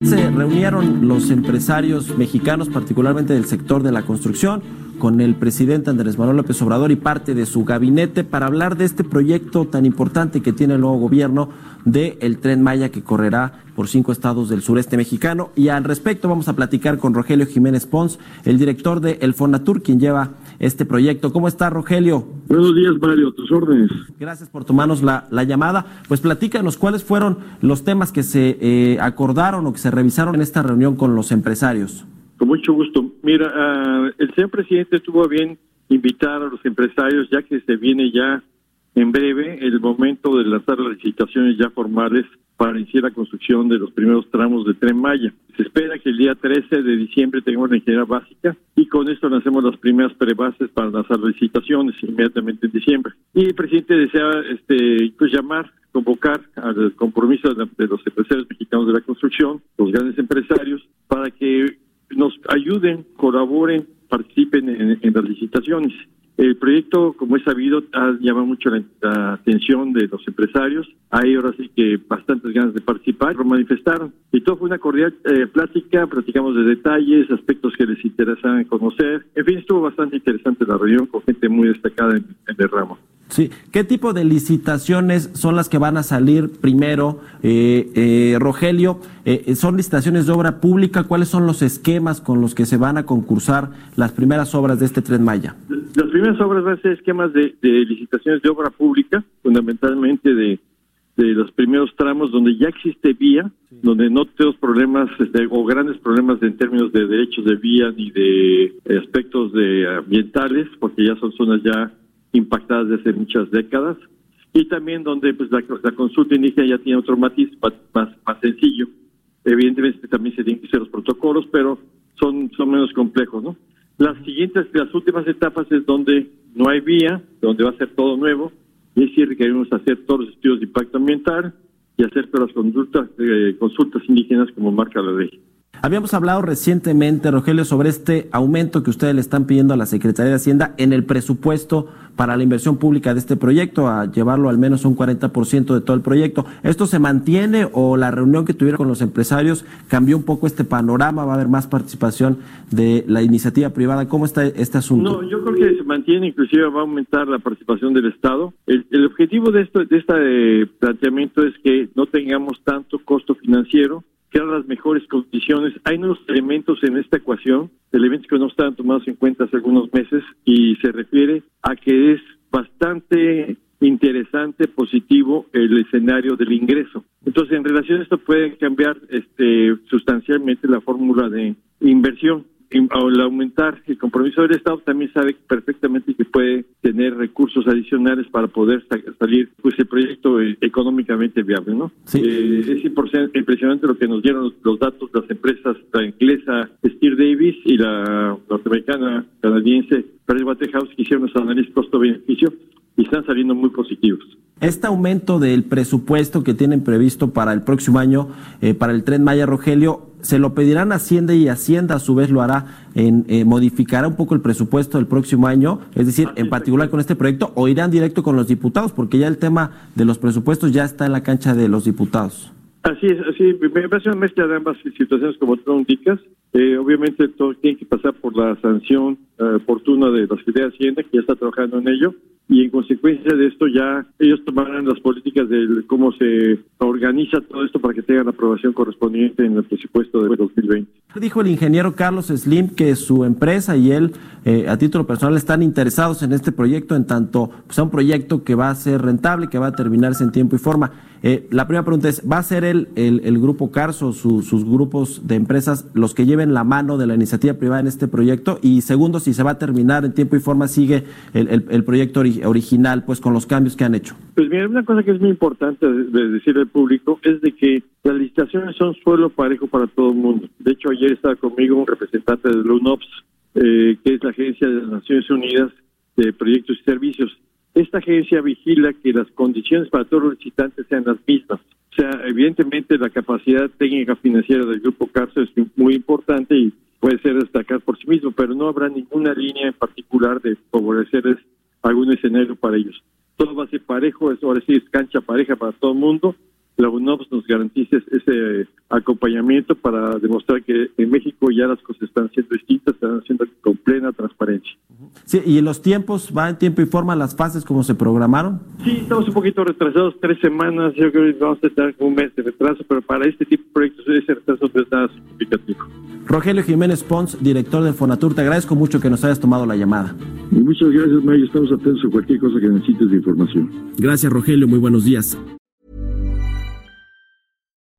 Se reunieron los empresarios mexicanos, particularmente del sector de la construcción, con el presidente Andrés Manuel López Obrador y parte de su gabinete para hablar de este proyecto tan importante que tiene el nuevo gobierno del el tren Maya que correrá por cinco estados del sureste mexicano. Y al respecto vamos a platicar con Rogelio Jiménez Pons, el director de El Fonatur, quien lleva este proyecto. ¿Cómo está, Rogelio? Buenos días, Mario, tus órdenes. Gracias por tomarnos la, la llamada. Pues platícanos cuáles fueron los temas que se eh, acordaron o que se revisaron en esta reunión con los empresarios. Con mucho gusto. Mira, uh, el señor presidente tuvo bien invitar a los empresarios, ya que se viene ya en breve el momento de lanzar las licitaciones ya formales para iniciar la construcción de los primeros tramos de Tren Maya. Se espera que el día 13 de diciembre tengamos la ingeniería básica y con esto lancemos las primeras prebases para lanzar las licitaciones inmediatamente en diciembre. Y el presidente desea este, pues, llamar, convocar al compromiso de los empresarios mexicanos de la construcción, los grandes empresarios, para que nos ayuden, colaboren, participen en, en las licitaciones. El proyecto, como es sabido, ha llamado mucho la, atención de los empresarios. Hay ahora sí que bastantes ganas de participar, lo manifestaron. Y todo fue una cordial eh, plática, platicamos de detalles, aspectos que les interesaban conocer. En fin, estuvo bastante interesante la reunión con gente muy destacada en, en el ramo. Sí, ¿qué tipo de licitaciones son las que van a salir primero, eh, eh, Rogelio? Eh, ¿Son licitaciones de obra pública? ¿Cuáles son los esquemas con los que se van a concursar las primeras obras de este Tren Maya? Las primeras obras van a ser esquemas de, de licitaciones de obra pública, fundamentalmente de, de, los primeros tramos donde ya existe vía, sí. donde no tenemos problemas este, o grandes problemas en términos de derechos de vía ni de aspectos de ambientales, porque ya son zonas ya impactadas desde muchas décadas y también donde pues la, la consulta indígena ya tiene otro matiz más, más, más, sencillo. Evidentemente también se tienen que hacer los protocolos, pero son, son menos complejos, ¿no? Las siguientes, las últimas etapas es donde no hay vía, donde va a ser todo nuevo, y es decir, queremos hacer todos los estudios de impacto ambiental y hacer todas las consultas, eh, consultas indígenas como marca la ley. Habíamos hablado recientemente, Rogelio, sobre este aumento que ustedes le están pidiendo a la Secretaría de Hacienda en el presupuesto para la inversión pública de este proyecto, a llevarlo al menos un 40% de todo el proyecto. ¿Esto se mantiene o la reunión que tuvieron con los empresarios cambió un poco este panorama? ¿Va a haber más participación de la iniciativa privada? ¿Cómo está este asunto? No, yo creo que se mantiene, inclusive va a aumentar la participación del Estado. El, el objetivo de, esto, de este planteamiento es que no tengamos tanto costo financiero, crear las mejores condiciones. Hay nuevos elementos en esta ecuación, elementos que no estaban tomados en cuenta hace algunos meses y se refiere a que es bastante interesante, positivo el escenario del ingreso. Entonces, en relación a esto puede cambiar este sustancialmente la fórmula de inversión al aumentar el compromiso del Estado también sabe perfectamente que puede tener recursos adicionales para poder salir pues el proyecto económicamente viable, ¿no? Sí. Eh, es impresionante lo que nos dieron los, los, datos de las empresas, la inglesa Steer Davis y la norteamericana canadiense Pricewaterhouse que hicieron los análisis costo-beneficio y están saliendo muy positivos. Este aumento del presupuesto que tienen previsto para el próximo año, eh, para el tren Maya Rogelio, se lo pedirán a Hacienda y Hacienda a su vez lo hará, en, eh, modificará un poco el presupuesto del próximo año, es decir, en particular con este proyecto, o irán directo con los diputados, porque ya el tema de los presupuestos ya está en la cancha de los diputados. Así es, así me parece una mezcla de ambas situaciones como tú indicas. Eh, obviamente todo tiene que pasar por la sanción eh, oportuna de la Secretaría de Hacienda, que ya está trabajando en ello, y en consecuencia de esto ya ellos tomarán las políticas de cómo se organiza todo esto para que tengan la aprobación correspondiente en el presupuesto de 2020. Dijo el ingeniero Carlos Slim que su empresa y él, eh, a título personal, están interesados en este proyecto, en tanto pues, sea un proyecto que va a ser rentable, que va a terminarse en tiempo y forma. Eh, la primera pregunta es, ¿va a ser el, el, el grupo Carso, su, sus grupos de empresas, los que lleven la mano de la iniciativa privada en este proyecto? Y segundo, si se va a terminar en tiempo y forma, sigue el, el, proyecto original pues con los cambios que han hecho? Pues mira, una cosa que es muy importante de, decir al público es de que las licitaciones son suelo parejo para todo el mundo. De hecho, ayer estaba conmigo un representante de UNOPS, eh, que es la Agencia de las Naciones Unidas de Proyectos y Servicios. Esta agencia vigila que las condiciones para todos los licitantes sean las mismas. O sea, evidentemente la capacidad técnica financiera del Grupo Carso es muy importante y puede ser destacar por sí mismo, pero no habrá ninguna línea en particular de favorecer algún escenario para ellos. Todo va a ser parejo, es, ahora sí es cancha pareja para todo el mundo la UNOPS nos garantice ese acompañamiento para demostrar que en México ya las cosas están siendo distintas, están siendo con plena transparencia. Sí, ¿y en los tiempos va en tiempo y forma las fases como se programaron? Sí, estamos un poquito retrasados, tres semanas, yo creo que vamos a estar un mes de retraso, pero para este tipo de proyectos ese retraso no es nada significativo. Rogelio Jiménez Pons, director de Fonatur, te agradezco mucho que nos hayas tomado la llamada. Y muchas gracias, Mayo, estamos atentos a cualquier cosa que necesites de información. Gracias, Rogelio, muy buenos días.